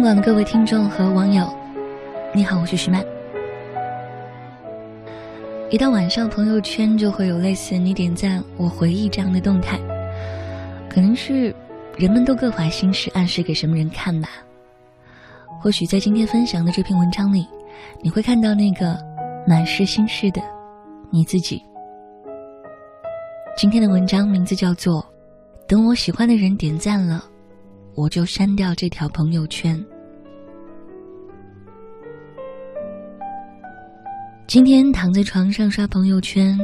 央广的各位听众和网友，你好，我是徐曼。一到晚上，朋友圈就会有类似“你点赞，我回忆”这样的动态，可能是人们都各怀心事，暗示给什么人看吧。或许在今天分享的这篇文章里，你会看到那个满是心事的你自己。今天的文章名字叫做《等我喜欢的人点赞了，我就删掉这条朋友圈》。今天躺在床上刷朋友圈，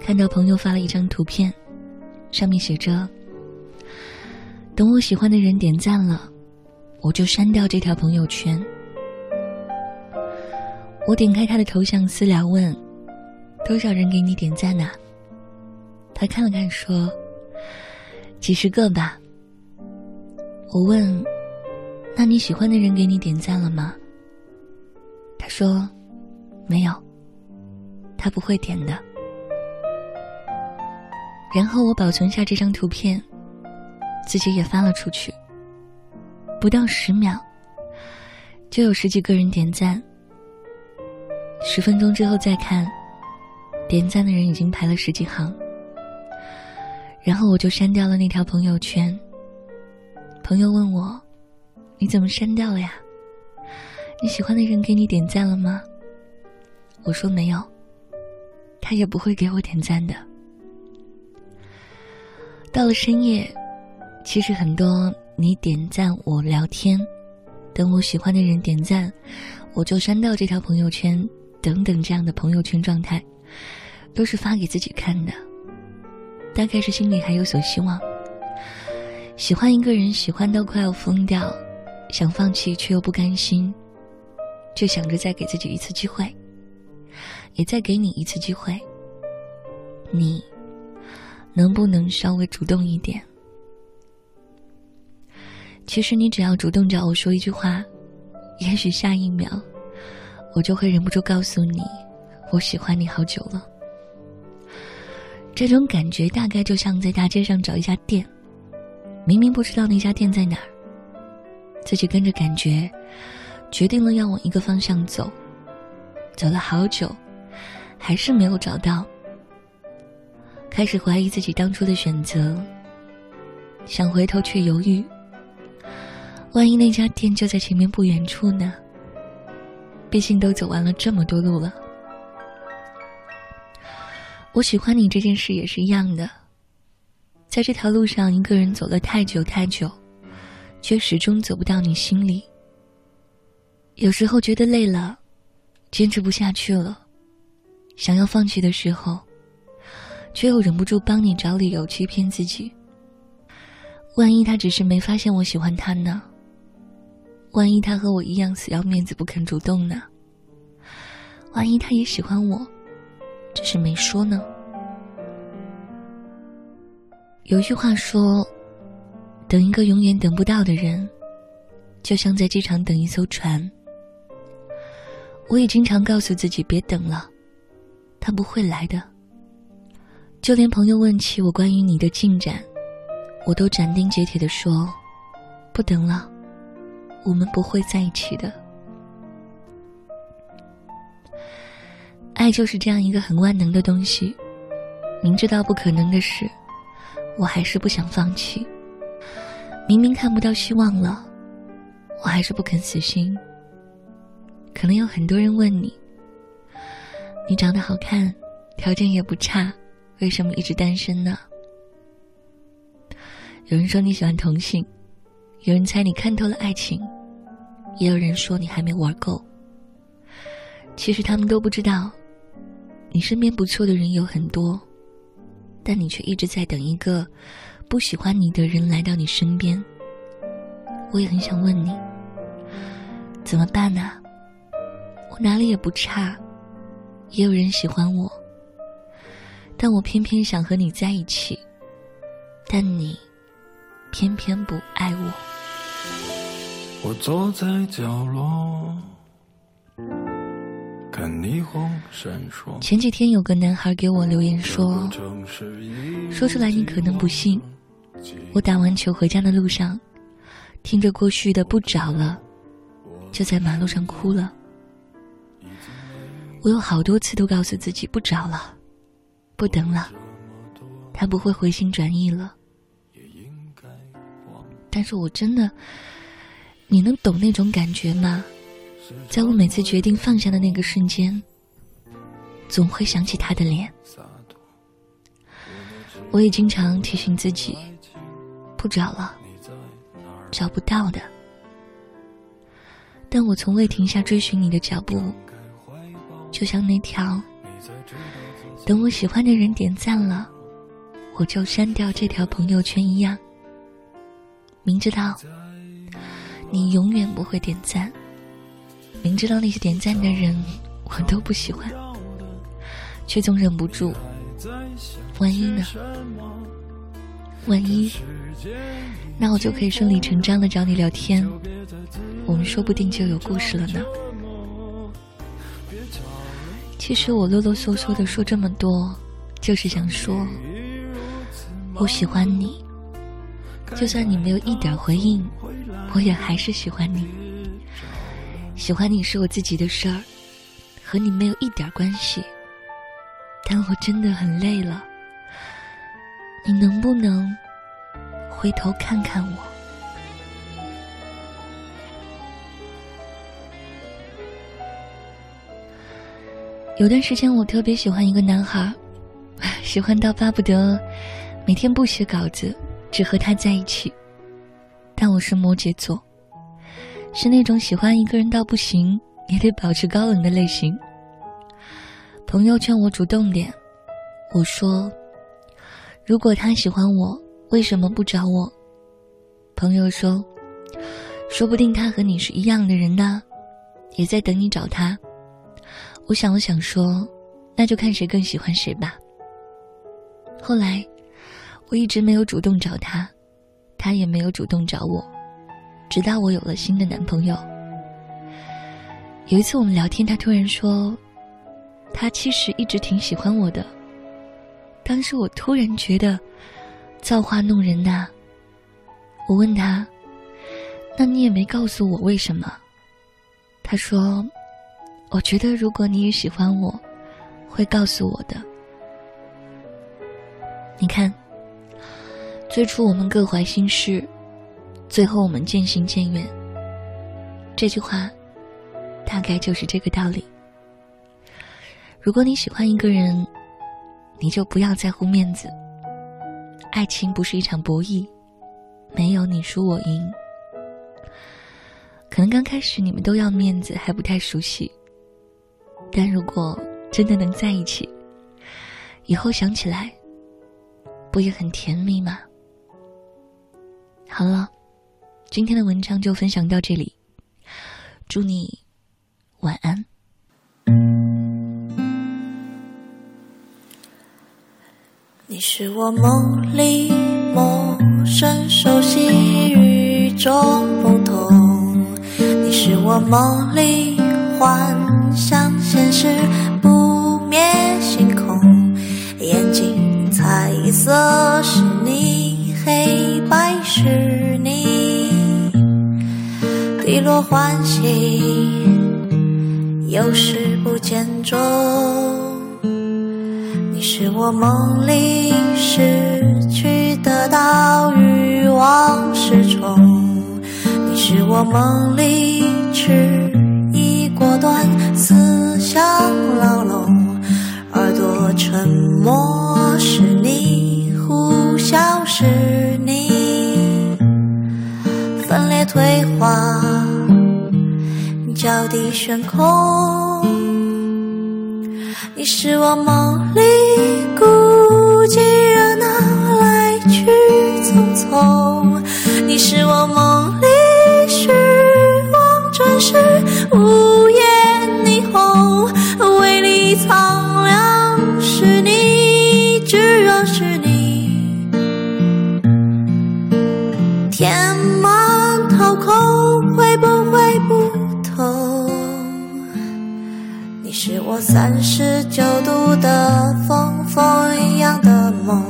看到朋友发了一张图片，上面写着：“等我喜欢的人点赞了，我就删掉这条朋友圈。”我点开他的头像私聊问：“多少人给你点赞呢？”他看了看说：“几十个吧。”我问：“那你喜欢的人给你点赞了吗？”他说：“没有。”他不会点的。然后我保存下这张图片，自己也发了出去。不到十秒，就有十几个人点赞。十分钟之后再看，点赞的人已经排了十几行。然后我就删掉了那条朋友圈。朋友问我：“你怎么删掉了呀？你喜欢的人给你点赞了吗？”我说：“没有。”他也不会给我点赞的。到了深夜，其实很多你点赞我聊天，等我喜欢的人点赞，我就删掉这条朋友圈等等这样的朋友圈状态，都是发给自己看的。大概是心里还有所希望，喜欢一个人喜欢到快要疯掉，想放弃却又不甘心，就想着再给自己一次机会。也再给你一次机会，你能不能稍微主动一点？其实你只要主动找我说一句话，也许下一秒我就会忍不住告诉你，我喜欢你好久了。这种感觉大概就像在大街上找一家店，明明不知道那家店在哪儿，自己跟着感觉，决定了要往一个方向走，走了好久。还是没有找到，开始怀疑自己当初的选择，想回头却犹豫。万一那家店就在前面不远处呢？毕竟都走完了这么多路了。我喜欢你这件事也是一样的，在这条路上一个人走了太久太久，却始终走不到你心里。有时候觉得累了，坚持不下去了。想要放弃的时候，却又忍不住帮你找理由欺骗自己。万一他只是没发现我喜欢他呢？万一他和我一样死要面子不肯主动呢？万一他也喜欢我，只是没说呢？有句话说：“等一个永远等不到的人，就像在机场等一艘船。”我也经常告诉自己别等了。他不会来的。就连朋友问起我关于你的进展，我都斩钉截铁的说：“不等了，我们不会在一起的。”爱就是这样一个很万能的东西，明知道不可能的事，我还是不想放弃。明明看不到希望了，我还是不肯死心。可能有很多人问你。你长得好看，条件也不差，为什么一直单身呢？有人说你喜欢同性，有人猜你看透了爱情，也有人说你还没玩够。其实他们都不知道，你身边不错的人有很多，但你却一直在等一个不喜欢你的人来到你身边。我也很想问你，怎么办呢？我哪里也不差。也有人喜欢我，但我偏偏想和你在一起，但你偏偏不爱我。我坐在角落，前几天有个男孩给我留言说，说出来你可能不信。我打完球回家的路上，听着过去的不找了，就在马路上哭了。我有好多次都告诉自己不找了，不等了，他不会回心转意了。但是我真的，你能懂那种感觉吗？在我每次决定放下的那个瞬间，总会想起他的脸。我也经常提醒自己，不找了，找不到的。但我从未停下追寻你的脚步，就像那条，等我喜欢的人点赞了，我就删掉这条朋友圈一样。明知道你永远不会点赞，明知道那些点赞的人我都不喜欢，却总忍不住。万一呢？万一，那我就可以顺理成章的找你聊天，我们说不定就有故事了呢。其实我啰啰嗦嗦的说这么多，就是想说，我喜欢你，就算你没有一点回应，我也还是喜欢你。喜欢你是我自己的事儿，和你没有一点关系。但我真的很累了，你能不能回头看看我？有段时间我特别喜欢一个男孩，喜欢到巴不得每天不写稿子，只和他在一起。但我是摩羯座，是那种喜欢一个人到不行也得保持高冷的类型。朋友劝我主动点，我说：“如果他喜欢我，为什么不找我？”朋友说：“说不定他和你是一样的人呢，也在等你找他。”我想了想说：“那就看谁更喜欢谁吧。”后来，我一直没有主动找他，他也没有主动找我，直到我有了新的男朋友。有一次我们聊天，他突然说。他其实一直挺喜欢我的。当时我突然觉得，造化弄人呐。我问他：“那你也没告诉我为什么？”他说：“我觉得如果你也喜欢我，会告诉我的。”你看，最初我们各怀心事，最后我们渐行渐远。这句话，大概就是这个道理。如果你喜欢一个人，你就不要在乎面子。爱情不是一场博弈，没有你输我赢。可能刚开始你们都要面子，还不太熟悉。但如果真的能在一起，以后想起来，不也很甜蜜吗？好了，今天的文章就分享到这里，祝你晚安。你是我梦里陌生熟悉与众不同，你是我梦里幻想现实不灭星空，眼睛彩色是你，黑白是你，低落欢喜，有时不见踪。是我梦里失去的岛屿，往事重。你是我梦里迟疑果断，思想牢笼。耳朵沉默是你，呼啸是你，分裂退化，的悬空。你是我梦里孤寂热闹，来去匆匆。你是我梦三十九度的风，风一样的梦。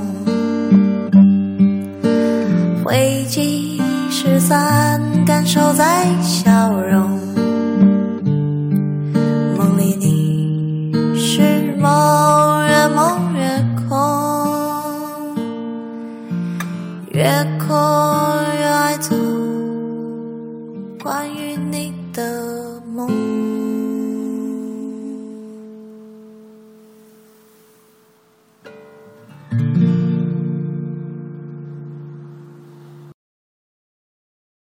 回忆失散，感受在笑容。梦里你是梦，越梦越空，越空越爱做。